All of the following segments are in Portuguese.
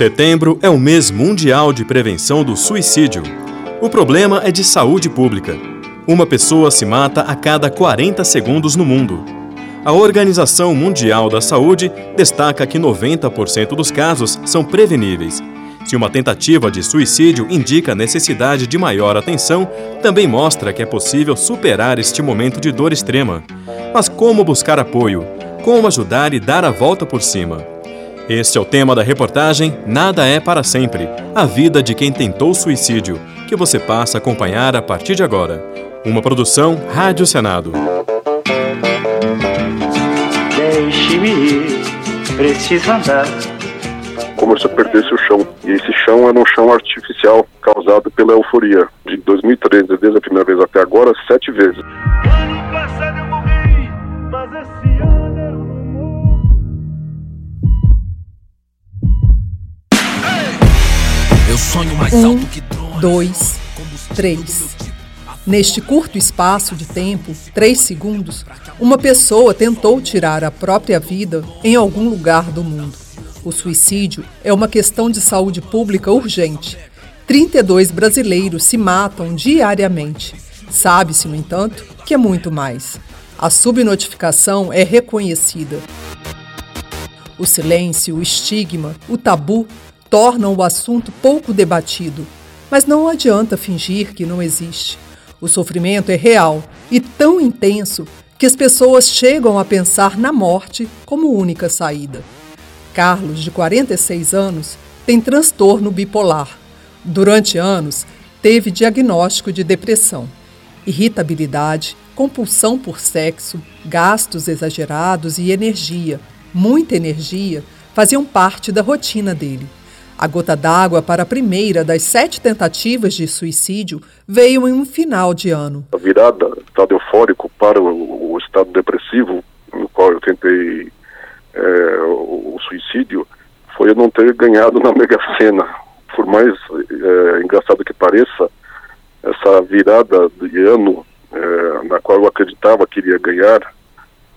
Setembro é o mês mundial de prevenção do suicídio. O problema é de saúde pública. Uma pessoa se mata a cada 40 segundos no mundo. A Organização Mundial da Saúde destaca que 90% dos casos são preveníveis. Se uma tentativa de suicídio indica necessidade de maior atenção, também mostra que é possível superar este momento de dor extrema. Mas como buscar apoio? Como ajudar e dar a volta por cima? Este é o tema da reportagem Nada é para sempre a vida de quem tentou suicídio, que você passa a acompanhar a partir de agora. Uma produção Rádio Senado. Deixe-me ir, preciso andar. Começou a perder-se o chão. E esse chão era um chão artificial causado pela euforia. De 2013, desde a primeira vez até agora, sete vezes. Ano passado eu sonho mais Um, alto que drones. dois, três. Neste curto espaço de tempo, três segundos, uma pessoa tentou tirar a própria vida em algum lugar do mundo. O suicídio é uma questão de saúde pública urgente. 32 brasileiros se matam diariamente. Sabe-se, no entanto, que é muito mais. A subnotificação é reconhecida. O silêncio, o estigma, o tabu tornam o assunto pouco debatido. Mas não adianta fingir que não existe. O sofrimento é real e tão intenso que as pessoas chegam a pensar na morte como única saída. Carlos, de 46 anos, tem transtorno bipolar. Durante anos, teve diagnóstico de depressão, irritabilidade, compulsão por sexo, gastos exagerados e energia, muita energia, faziam parte da rotina dele. A gota d'água para a primeira das sete tentativas de suicídio veio em um final de ano. A virada do estado eufórico para o, o estado depressivo, no qual eu tentei é, o, o suicídio, foi eu não ter ganhado na Mega Sena. Por mais é, engraçado que pareça, essa virada de ano, é, na qual eu acreditava que iria ganhar,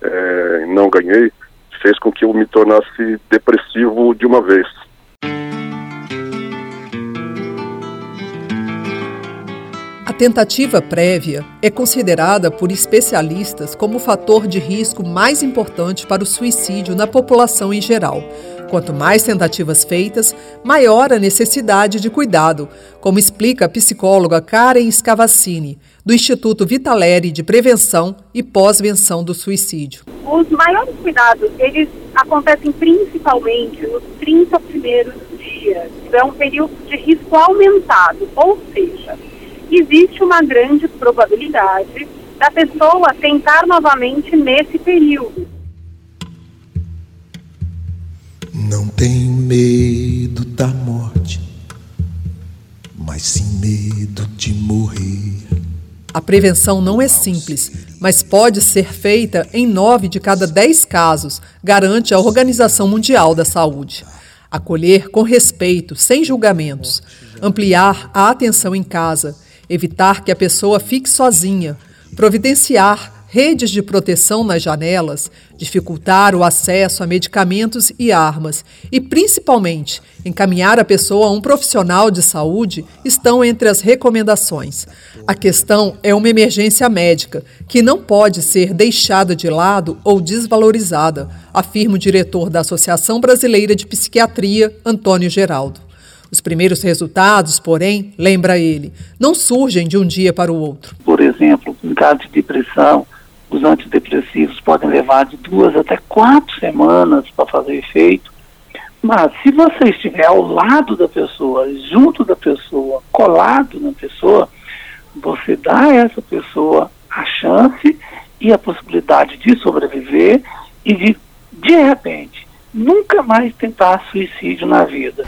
é, e não ganhei, fez com que eu me tornasse depressivo de uma vez. A tentativa prévia é considerada por especialistas como o fator de risco mais importante para o suicídio na população em geral. Quanto mais tentativas feitas, maior a necessidade de cuidado, como explica a psicóloga Karen Scavacini, do Instituto Vitaleri de Prevenção e Pós-Venção do Suicídio. Os maiores cuidados, eles acontecem principalmente nos 30 primeiros dias. É um período de risco aumentado, ou seja, existe uma grande probabilidade da pessoa tentar novamente nesse período. Não tenho medo da morte, mas sim medo de morrer. A prevenção não é simples, mas pode ser feita em nove de cada dez casos, garante a Organização Mundial da Saúde. Acolher com respeito, sem julgamentos. Ampliar a atenção em casa. Evitar que a pessoa fique sozinha. Providenciar redes de proteção nas janelas, dificultar o acesso a medicamentos e armas e, principalmente, encaminhar a pessoa a um profissional de saúde estão entre as recomendações. A questão é uma emergência médica que não pode ser deixada de lado ou desvalorizada, afirma o diretor da Associação Brasileira de Psiquiatria, Antônio Geraldo. Os primeiros resultados, porém, lembra ele, não surgem de um dia para o outro. Por exemplo, em caso de depressão, os antidepressivos podem levar de duas até quatro semanas para fazer efeito. Mas se você estiver ao lado da pessoa, junto da pessoa, colado na pessoa, você dá a essa pessoa a chance e a possibilidade de sobreviver e de, de repente, nunca mais tentar suicídio na vida.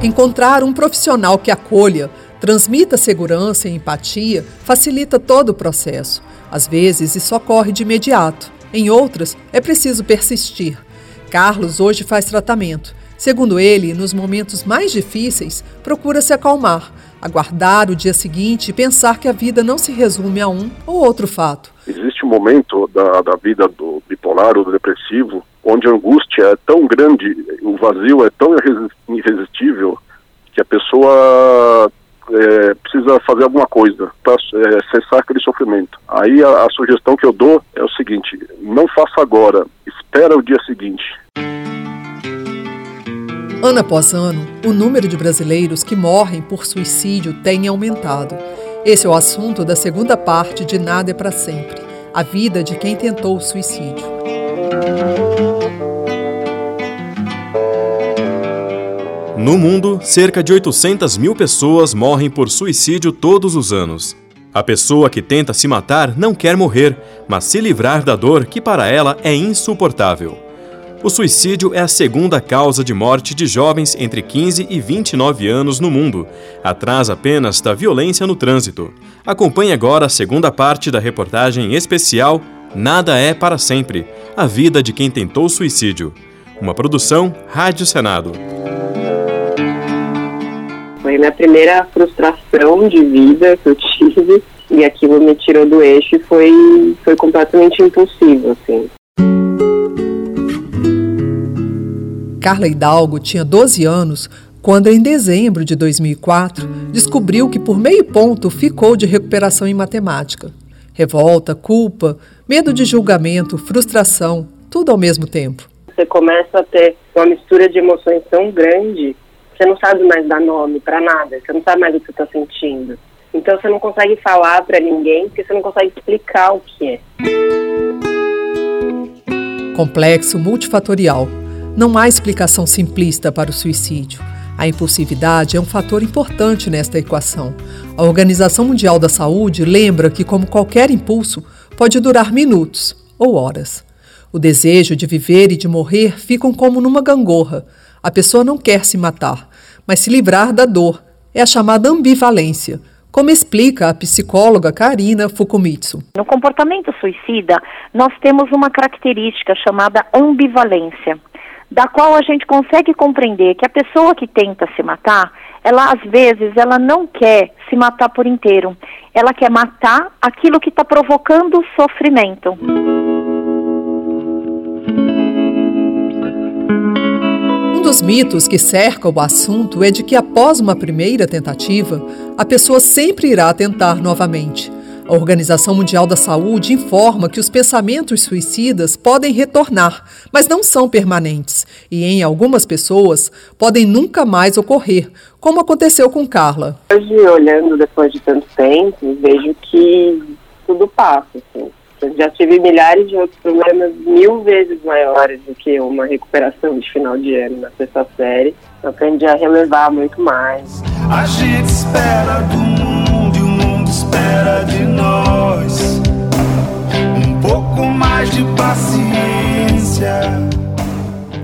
Encontrar um profissional que acolha, transmita segurança e empatia facilita todo o processo. Às vezes, isso ocorre de imediato. Em outras, é preciso persistir. Carlos hoje faz tratamento. Segundo ele, nos momentos mais difíceis, procura se acalmar, aguardar o dia seguinte e pensar que a vida não se resume a um ou outro fato. Existe um momento da, da vida do bipolar ou do depressivo onde a angústia é tão grande, o vazio é tão irre- irresistível que a pessoa é, precisa fazer alguma coisa para é, cessar aquele sofrimento. Aí a, a sugestão que eu dou é o seguinte: não faça agora, espera o dia seguinte. Ano após ano, o número de brasileiros que morrem por suicídio tem aumentado. Esse é o assunto da segunda parte de Nada é para Sempre a vida de quem tentou o suicídio. No mundo, cerca de 800 mil pessoas morrem por suicídio todos os anos. A pessoa que tenta se matar não quer morrer, mas se livrar da dor que para ela é insuportável. O suicídio é a segunda causa de morte de jovens entre 15 e 29 anos no mundo, atrás apenas da violência no trânsito. Acompanhe agora a segunda parte da reportagem especial Nada é para sempre a vida de quem tentou suicídio. Uma produção Rádio Senado. Foi minha primeira frustração de vida que eu tive e aquilo me tirou do eixo e foi, foi completamente impulsivo, assim. Carla Hidalgo tinha 12 anos quando, em dezembro de 2004, descobriu que por meio ponto ficou de recuperação em matemática. Revolta, culpa, medo de julgamento, frustração, tudo ao mesmo tempo. Você começa a ter uma mistura de emoções tão grande, você não sabe mais dar nome para nada, você não sabe mais o que você está sentindo. Então você não consegue falar para ninguém porque você não consegue explicar o que é. Complexo multifatorial não há explicação simplista para o suicídio. A impulsividade é um fator importante nesta equação. A Organização Mundial da Saúde lembra que, como qualquer impulso, pode durar minutos ou horas. O desejo de viver e de morrer ficam como numa gangorra. A pessoa não quer se matar, mas se livrar da dor. É a chamada ambivalência, como explica a psicóloga Karina Fukumitsu. No comportamento suicida, nós temos uma característica chamada ambivalência da qual a gente consegue compreender que a pessoa que tenta se matar, ela às vezes ela não quer se matar por inteiro. Ela quer matar aquilo que está provocando sofrimento. Um dos mitos que cerca o assunto é de que após uma primeira tentativa, a pessoa sempre irá tentar novamente. A Organização Mundial da Saúde informa que os pensamentos suicidas podem retornar, mas não são permanentes e, em algumas pessoas, podem nunca mais ocorrer, como aconteceu com Carla. Hoje, olhando depois de tanto tempo, vejo que tudo passa. Assim. Eu já tive milhares de outros problemas mil vezes maiores do que uma recuperação de final de ano na sexta série. Eu aprendi a relevar muito mais. A gente espera do mundo espera de nós. Um pouco mais de paciência.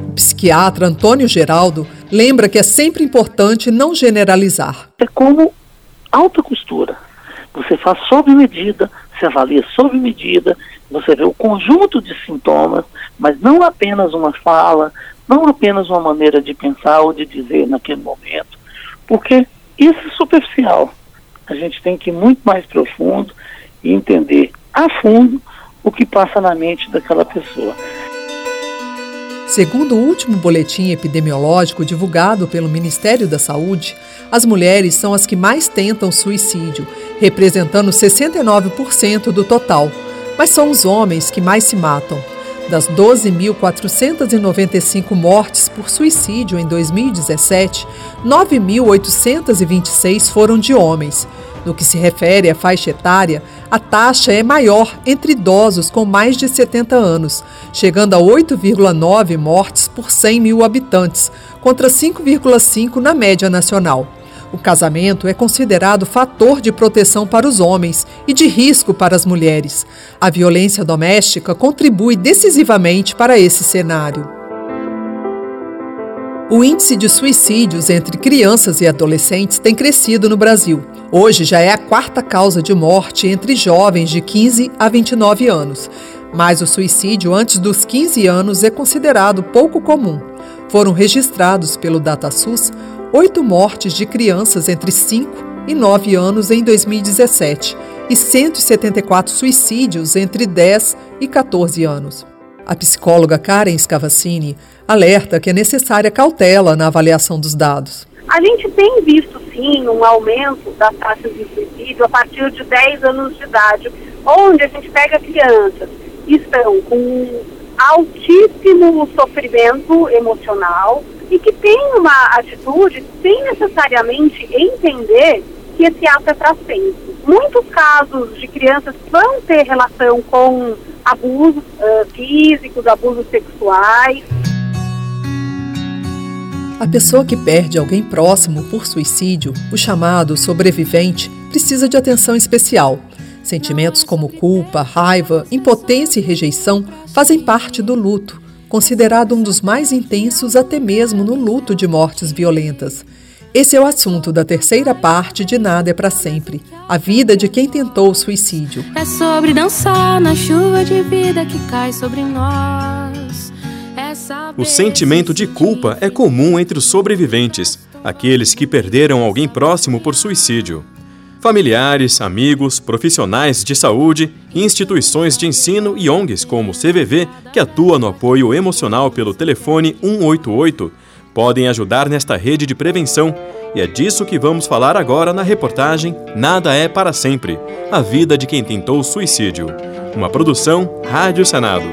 O psiquiatra Antônio Geraldo lembra que é sempre importante não generalizar. É como alta costura. Você faz sob medida, se avalia sob medida, você vê o conjunto de sintomas, mas não apenas uma fala, não apenas uma maneira de pensar ou de dizer naquele momento, porque isso é superficial. A gente tem que ir muito mais profundo e entender a fundo o que passa na mente daquela pessoa. Segundo o último boletim epidemiológico divulgado pelo Ministério da Saúde, as mulheres são as que mais tentam suicídio, representando 69% do total. Mas são os homens que mais se matam. Das 12.495 mortes por suicídio em 2017, 9.826 foram de homens. No que se refere à faixa etária, a taxa é maior entre idosos com mais de 70 anos, chegando a 8,9 mortes por 100 mil habitantes, contra 5,5 na média nacional. O casamento é considerado fator de proteção para os homens e de risco para as mulheres. A violência doméstica contribui decisivamente para esse cenário. O índice de suicídios entre crianças e adolescentes tem crescido no Brasil. Hoje já é a quarta causa de morte entre jovens de 15 a 29 anos. Mas o suicídio antes dos 15 anos é considerado pouco comum. Foram registrados pelo DataSUS oito mortes de crianças entre 5 e 9 anos em 2017 e 174 suicídios entre 10 e 14 anos. A psicóloga Karen Scavacini alerta que é necessária cautela na avaliação dos dados. A gente tem visto, sim, um aumento das taxas de suicídio a partir de 10 anos de idade, onde a gente pega crianças que estão com altíssimo sofrimento emocional e que têm uma atitude sem necessariamente entender que esse ato é para sempre. Muitos casos de crianças vão ter relação com abusos uh, físicos, abusos sexuais. A pessoa que perde alguém próximo por suicídio, o chamado sobrevivente, precisa de atenção especial. Sentimentos como culpa, raiva, impotência e rejeição fazem parte do luto, considerado um dos mais intensos até mesmo no luto de mortes violentas. Esse é o assunto da terceira parte de Nada é para Sempre a vida de quem tentou o suicídio. É sobre dançar na chuva de vida que cai sobre nós. O sentimento de culpa é comum entre os sobreviventes, aqueles que perderam alguém próximo por suicídio. Familiares, amigos, profissionais de saúde, instituições de ensino e ONGs como o CVV, que atua no apoio emocional pelo telefone 188, podem ajudar nesta rede de prevenção. E é disso que vamos falar agora na reportagem Nada é para sempre a vida de quem tentou suicídio. Uma produção Rádio Senado.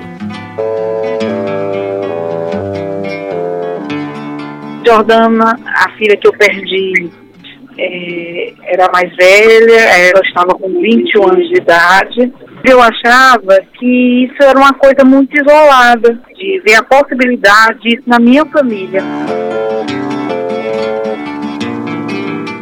Jordana, a filha que eu perdi, é, era mais velha, ela estava com 21 anos de idade. Eu achava que isso era uma coisa muito isolada, de ver a possibilidade disso na minha família.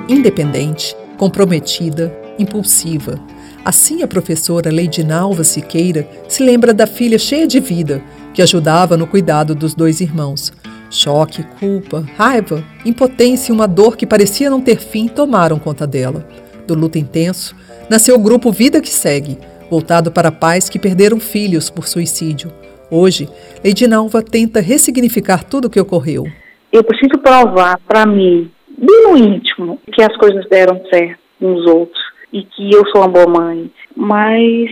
Independente, comprometida, impulsiva. Assim, a professora Leidinalva Siqueira se lembra da filha cheia de vida, que ajudava no cuidado dos dois irmãos. Choque, culpa, raiva, impotência e uma dor que parecia não ter fim tomaram conta dela. Do luto intenso, nasceu o grupo Vida que Segue, voltado para pais que perderam filhos por suicídio. Hoje, Leidinalva tenta ressignificar tudo o que ocorreu. Eu preciso provar para mim, bem no íntimo, que as coisas deram certo uns outros e que eu sou uma boa mãe. Mas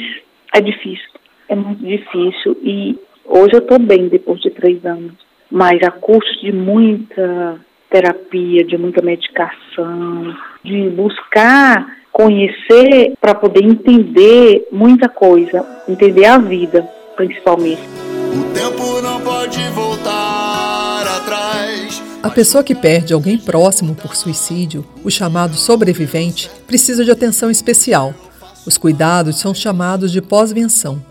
é difícil, é muito difícil e hoje eu estou bem depois de três anos mas a custo de muita terapia, de muita medicação, de buscar conhecer para poder entender muita coisa, entender a vida, principalmente. O tempo não pode voltar atrás. A pessoa que perde alguém próximo por suicídio, o chamado sobrevivente, precisa de atenção especial. Os cuidados são chamados de pós-venção.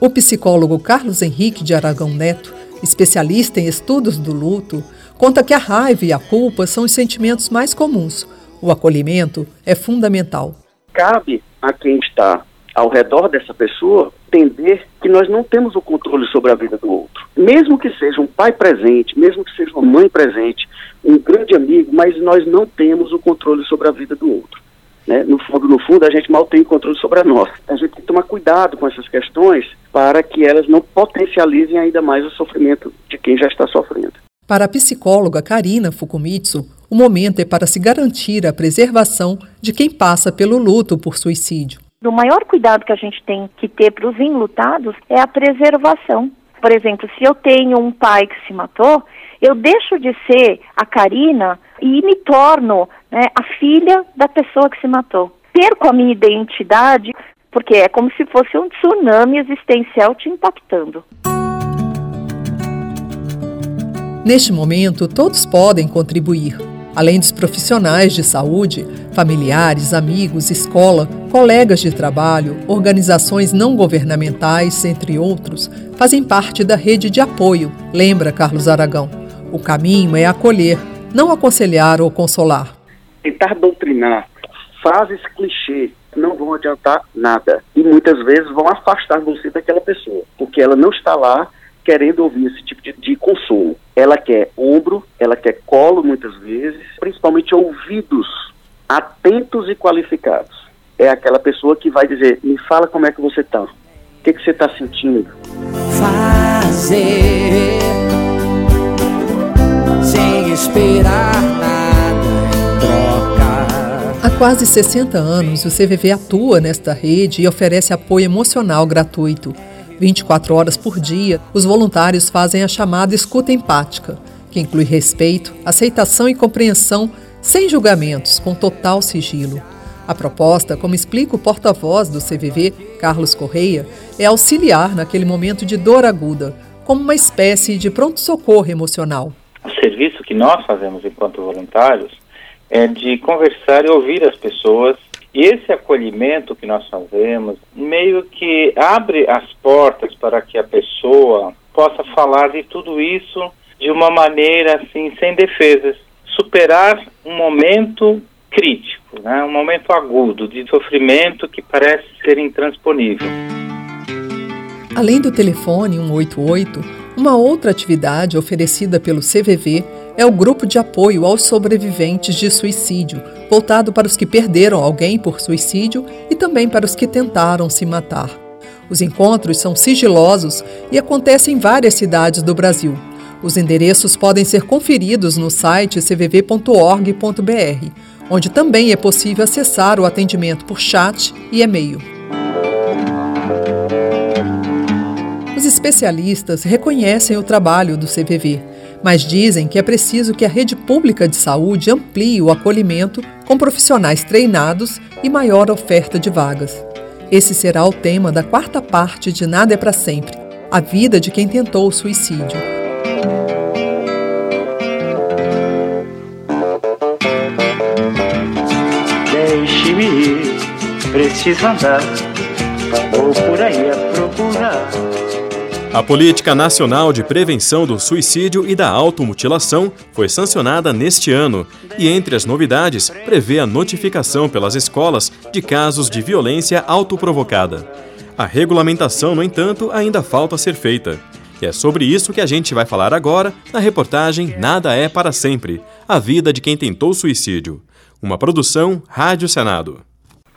O psicólogo Carlos Henrique de Aragão Neto especialista em estudos do luto, conta que a raiva e a culpa são os sentimentos mais comuns. O acolhimento é fundamental. Cabe a quem está ao redor dessa pessoa entender que nós não temos o controle sobre a vida do outro. Mesmo que seja um pai presente, mesmo que seja uma mãe presente, um grande amigo, mas nós não temos o controle sobre a vida do outro. Né? No fundo, no fundo, a gente mal tem controle sobre a nossa. A gente tem que tomar cuidado com essas questões para que elas não potencializem ainda mais o sofrimento de quem já está sofrendo. Para a psicóloga Karina Fukumitsu, o momento é para se garantir a preservação de quem passa pelo luto por suicídio. O maior cuidado que a gente tem que ter para os enlutados é a preservação. Por exemplo, se eu tenho um pai que se matou, eu deixo de ser a Karina e me torno né, a filha da pessoa que se matou. Perco a minha identidade porque é como se fosse um tsunami existencial te impactando. Neste momento, todos podem contribuir. Além dos profissionais de saúde, familiares, amigos, escola, colegas de trabalho, organizações não governamentais, entre outros, fazem parte da rede de apoio, lembra Carlos Aragão. O caminho é acolher, não aconselhar ou consolar. Tentar doutrinar frases clichê não vão adiantar nada. E muitas vezes vão afastar você daquela pessoa, porque ela não está lá querendo ouvir esse tipo de, de consolo. Ela quer ombro, ela quer colo muitas vezes, principalmente ouvidos atentos e qualificados. É aquela pessoa que vai dizer: me fala como é que você está, o que, que você está sentindo. Fazer quase 60 anos, o CVV atua nesta rede e oferece apoio emocional gratuito. 24 horas por dia, os voluntários fazem a chamada escuta empática, que inclui respeito, aceitação e compreensão sem julgamentos, com total sigilo. A proposta, como explica o porta-voz do CVV, Carlos Correia, é auxiliar naquele momento de dor aguda, como uma espécie de pronto-socorro emocional. O serviço que nós fazemos enquanto voluntários é de conversar e ouvir as pessoas. E esse acolhimento que nós fazemos meio que abre as portas para que a pessoa possa falar de tudo isso de uma maneira assim, sem defesas. Superar um momento crítico, né? um momento agudo de sofrimento que parece ser intransponível. Além do telefone 188, uma outra atividade oferecida pelo CVV é o grupo de apoio aos sobreviventes de suicídio, voltado para os que perderam alguém por suicídio e também para os que tentaram se matar. Os encontros são sigilosos e acontecem em várias cidades do Brasil. Os endereços podem ser conferidos no site cvv.org.br, onde também é possível acessar o atendimento por chat e e-mail. Os especialistas reconhecem o trabalho do CVV, mas dizem que é preciso que a rede pública de saúde amplie o acolhimento com profissionais treinados e maior oferta de vagas. Esse será o tema da quarta parte de Nada é para Sempre a vida de quem tentou o suicídio. Deixe-me ir, preciso andar, vou por aí a procurar. A Política Nacional de Prevenção do Suicídio e da Automutilação foi sancionada neste ano e, entre as novidades, prevê a notificação pelas escolas de casos de violência autoprovocada. A regulamentação, no entanto, ainda falta ser feita. E é sobre isso que a gente vai falar agora na reportagem Nada é para Sempre A Vida de Quem Tentou Suicídio. Uma produção Rádio Senado.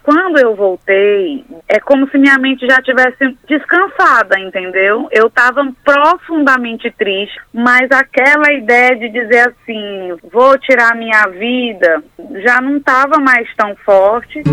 Quando eu voltei, é como se minha mente já tivesse descansada, entendeu? Eu estava profundamente triste, mas aquela ideia de dizer assim, vou tirar minha vida, já não estava mais tão forte.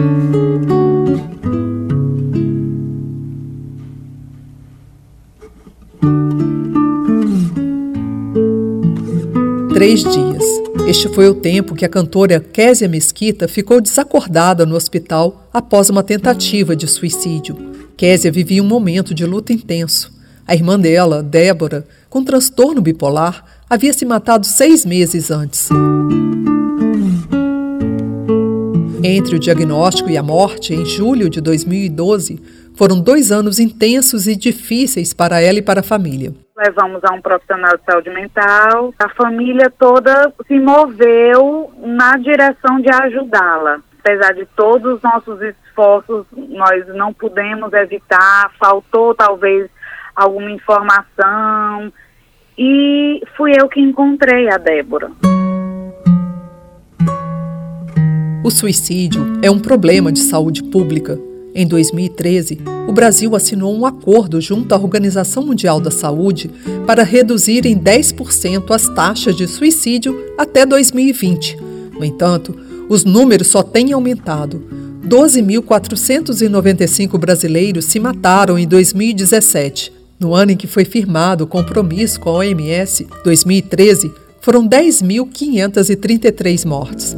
Três dias. Este foi o tempo que a cantora Késia Mesquita ficou desacordada no hospital após uma tentativa de suicídio. Késia vivia um momento de luta intenso. A irmã dela, Débora, com transtorno bipolar, havia se matado seis meses antes. Entre o diagnóstico e a morte, em julho de 2012, foram dois anos intensos e difíceis para ela e para a família. Levamos a um profissional de saúde mental. A família toda se moveu na direção de ajudá-la. Apesar de todos os nossos esforços, nós não pudemos evitar, faltou talvez alguma informação. E fui eu que encontrei a Débora. O suicídio é um problema de saúde pública. Em 2013, o Brasil assinou um acordo junto à Organização Mundial da Saúde para reduzir em 10% as taxas de suicídio até 2020. No entanto, os números só têm aumentado. 12.495 brasileiros se mataram em 2017. No ano em que foi firmado o compromisso com a OMS, 2013, foram 10.533 mortes.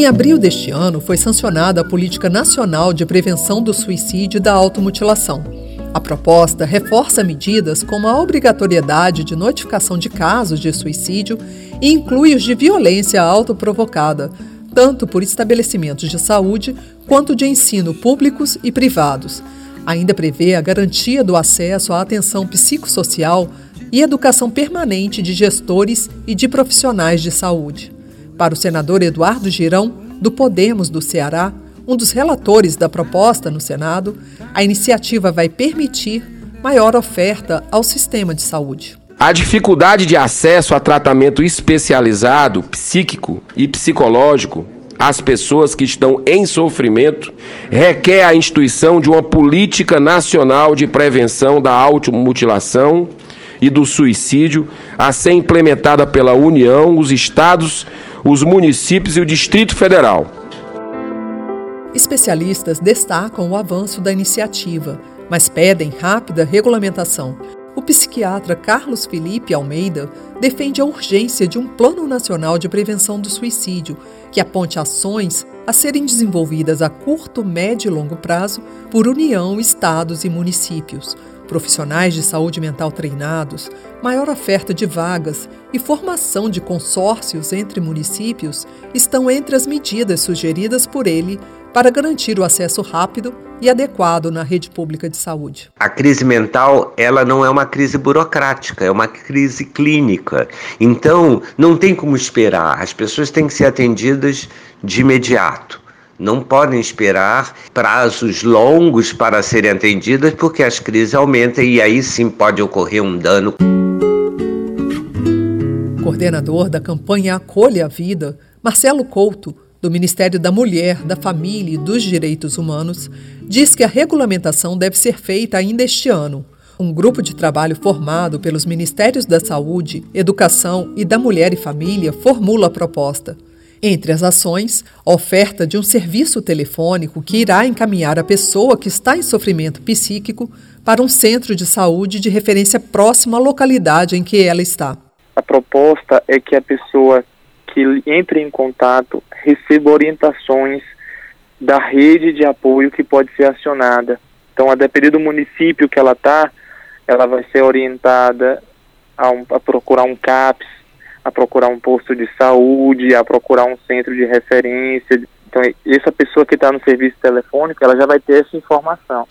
Em abril deste ano, foi sancionada a Política Nacional de Prevenção do Suicídio e da Automutilação. A proposta reforça medidas como a obrigatoriedade de notificação de casos de suicídio e inclui os de violência autoprovocada, tanto por estabelecimentos de saúde quanto de ensino públicos e privados. Ainda prevê a garantia do acesso à atenção psicossocial e educação permanente de gestores e de profissionais de saúde. Para o senador Eduardo Girão, do Podemos do Ceará, um dos relatores da proposta no Senado, a iniciativa vai permitir maior oferta ao sistema de saúde. A dificuldade de acesso a tratamento especializado, psíquico e psicológico às pessoas que estão em sofrimento requer a instituição de uma política nacional de prevenção da automutilação e do suicídio a ser implementada pela União, os estados os municípios e o Distrito Federal. Especialistas destacam o avanço da iniciativa, mas pedem rápida regulamentação. O psiquiatra Carlos Felipe Almeida defende a urgência de um Plano Nacional de Prevenção do Suicídio, que aponte ações a serem desenvolvidas a curto, médio e longo prazo por União, estados e municípios, profissionais de saúde mental treinados, maior oferta de vagas e formação de consórcios entre municípios estão entre as medidas sugeridas por ele para garantir o acesso rápido e adequado na rede pública de saúde. A crise mental, ela não é uma crise burocrática, é uma crise clínica. Então, não tem como esperar. As pessoas têm que ser atendidas de imediato não podem esperar prazos longos para serem atendidas, porque as crises aumentam e aí sim pode ocorrer um dano. Coordenador da campanha Acolha a Vida, Marcelo Couto, do Ministério da Mulher, da Família e dos Direitos Humanos, diz que a regulamentação deve ser feita ainda este ano. Um grupo de trabalho formado pelos Ministérios da Saúde, Educação e da Mulher e Família formula a proposta. Entre as ações, oferta de um serviço telefônico que irá encaminhar a pessoa que está em sofrimento psíquico para um centro de saúde de referência próximo à localidade em que ela está. A proposta é que a pessoa que entre em contato receba orientações da rede de apoio que pode ser acionada. Então, a depender do município que ela está, ela vai ser orientada a, um, a procurar um CAPS, a procurar um posto de saúde, a procurar um centro de referência. Então, essa pessoa que está no serviço telefônico, ela já vai ter essa informação.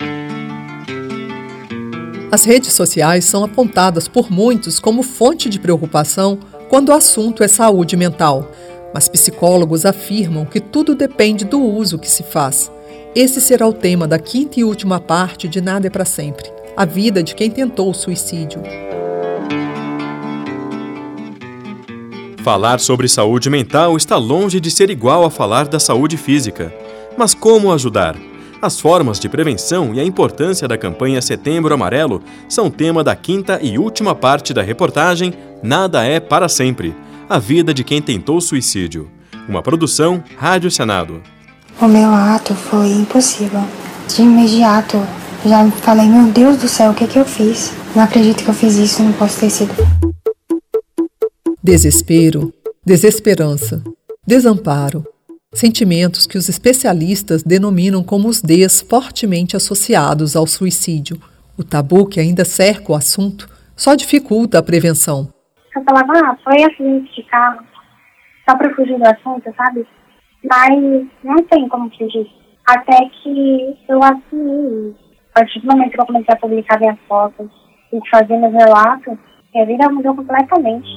As redes sociais são apontadas por muitos como fonte de preocupação quando o assunto é saúde mental. Mas psicólogos afirmam que tudo depende do uso que se faz. Esse será o tema da quinta e última parte de Nada é para Sempre a vida de quem tentou o suicídio. Falar sobre saúde mental está longe de ser igual a falar da saúde física. Mas como ajudar? As formas de prevenção e a importância da campanha Setembro Amarelo são tema da quinta e última parte da reportagem Nada é para sempre a vida de quem tentou suicídio. Uma produção Rádio Senado. O meu ato foi impossível. De imediato, já falei: Meu Deus do céu, o que, que eu fiz? Não acredito que eu fiz isso, não posso ter sido desespero, desesperança, desamparo, sentimentos que os especialistas denominam como os Ds fortemente associados ao suicídio. O tabu que ainda cerca o assunto só dificulta a prevenção. Eu falava, ah, foi acidente de carro, só para fugir do assunto, sabe? Mas não tem como fugir. Até que eu assumi A partir do momento que eu comecei a publicar minhas fotos e fazer meus relatos, minha vida mudou completamente.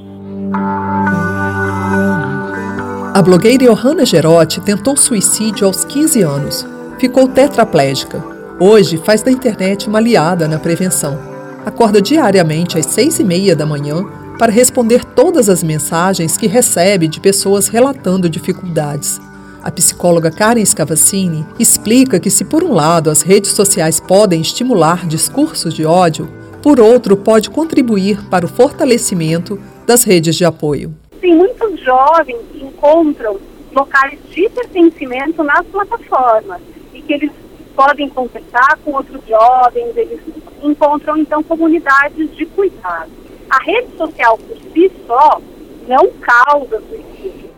A blogueira Johanna Gerotti tentou suicídio aos 15 anos. Ficou tetraplégica. Hoje faz da internet uma aliada na prevenção. Acorda diariamente às seis e meia da manhã para responder todas as mensagens que recebe de pessoas relatando dificuldades. A psicóloga Karen Scavacini explica que, se por um lado as redes sociais podem estimular discursos de ódio, por outro, pode contribuir para o fortalecimento das redes de apoio. Tem muitos jovens que encontram locais de pertencimento nas plataformas e que eles podem conversar com outros jovens, eles encontram então comunidades de cuidado. A rede social por si só não causa suicídio.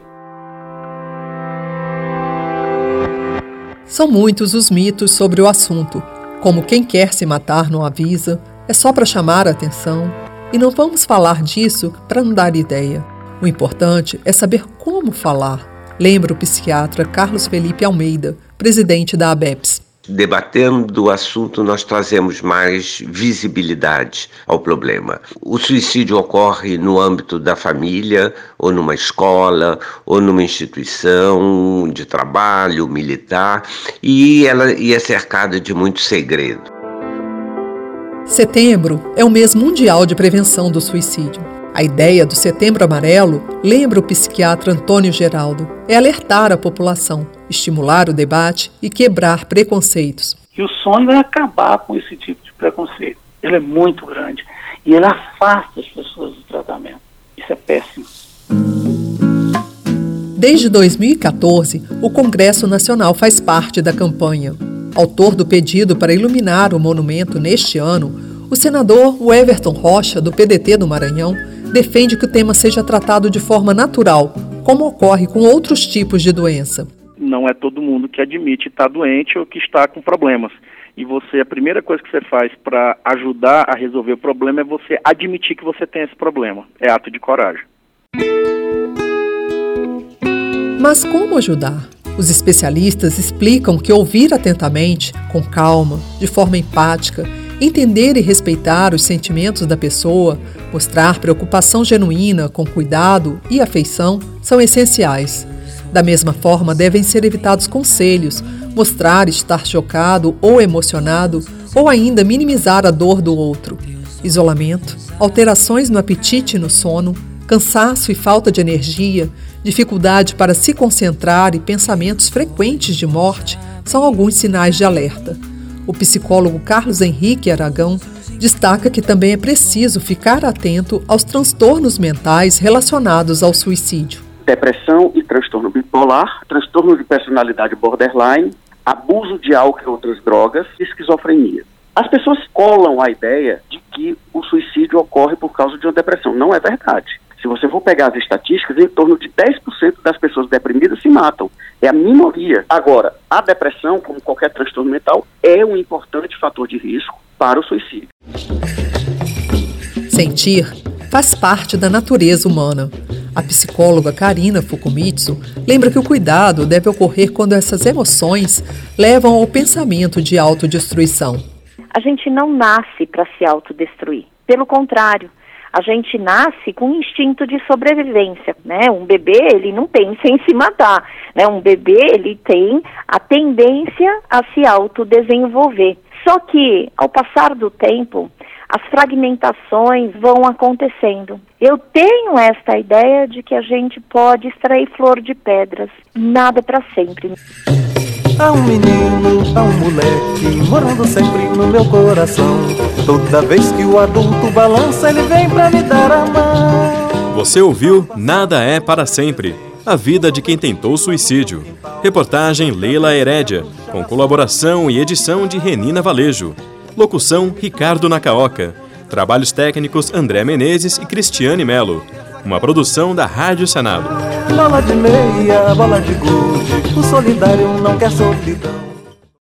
São muitos os mitos sobre o assunto, como quem quer se matar não avisa, é só para chamar a atenção e não vamos falar disso para não dar ideia. O importante é saber como falar, lembra o psiquiatra Carlos Felipe Almeida, presidente da ABEPS. Debatendo o assunto, nós trazemos mais visibilidade ao problema. O suicídio ocorre no âmbito da família, ou numa escola, ou numa instituição de trabalho militar, e ela e é cercada de muito segredo. Setembro é o mês mundial de prevenção do suicídio. A ideia do Setembro Amarelo, lembra o psiquiatra Antônio Geraldo, é alertar a população, estimular o debate e quebrar preconceitos. E o sonho é acabar com esse tipo de preconceito. Ele é muito grande e ele afasta as pessoas do tratamento. Isso é péssimo. Desde 2014, o Congresso Nacional faz parte da campanha. Autor do pedido para iluminar o monumento neste ano, o senador Everton Rocha, do PDT do Maranhão, defende que o tema seja tratado de forma natural, como ocorre com outros tipos de doença. Não é todo mundo que admite estar doente ou que está com problemas. E você, a primeira coisa que você faz para ajudar a resolver o problema é você admitir que você tem esse problema. É ato de coragem. Mas como ajudar? Os especialistas explicam que ouvir atentamente, com calma, de forma empática, entender e respeitar os sentimentos da pessoa, mostrar preocupação genuína, com cuidado e afeição são essenciais. Da mesma forma, devem ser evitados conselhos, mostrar estar chocado ou emocionado, ou ainda minimizar a dor do outro. Isolamento, alterações no apetite e no sono, cansaço e falta de energia, dificuldade para se concentrar e pensamentos frequentes de morte são alguns sinais de alerta. O psicólogo Carlos Henrique Aragão destaca que também é preciso ficar atento aos transtornos mentais relacionados ao suicídio. Depressão e transtorno bipolar, transtorno de personalidade borderline, abuso de álcool e outras drogas esquizofrenia. As pessoas colam a ideia de que o suicídio ocorre por causa de uma depressão. Não é verdade. Se você for pegar as estatísticas, em torno de 10% das pessoas deprimidas se matam. É a minoria. Agora, a depressão, como qualquer transtorno mental, é um importante fator de risco para o suicídio. Sentir faz parte da natureza humana. A psicóloga Karina Fukumitsu lembra que o cuidado deve ocorrer quando essas emoções levam ao pensamento de autodestruição. A gente não nasce para se autodestruir. Pelo contrário, a gente nasce com instinto de sobrevivência, né? Um bebê, ele não pensa em se matar, né? Um bebê, ele tem a tendência a se autodesenvolver. Só que, ao passar do tempo, as fragmentações vão acontecendo. Eu tenho esta ideia de que a gente pode extrair flor de pedras, nada para sempre. Há um menino, há um moleque morando sempre no meu coração. Toda vez que o adulto balança, ele vem pra me dar a mão. Você ouviu Nada é para sempre. A vida de quem tentou suicídio. Reportagem Leila Herédia, com colaboração e edição de Renina Valejo. Locução Ricardo Nacaoca. Trabalhos técnicos André Menezes e Cristiane Melo. Uma produção da Rádio Senado. Bola de meia, bola de gude, o solidário não quer solidão.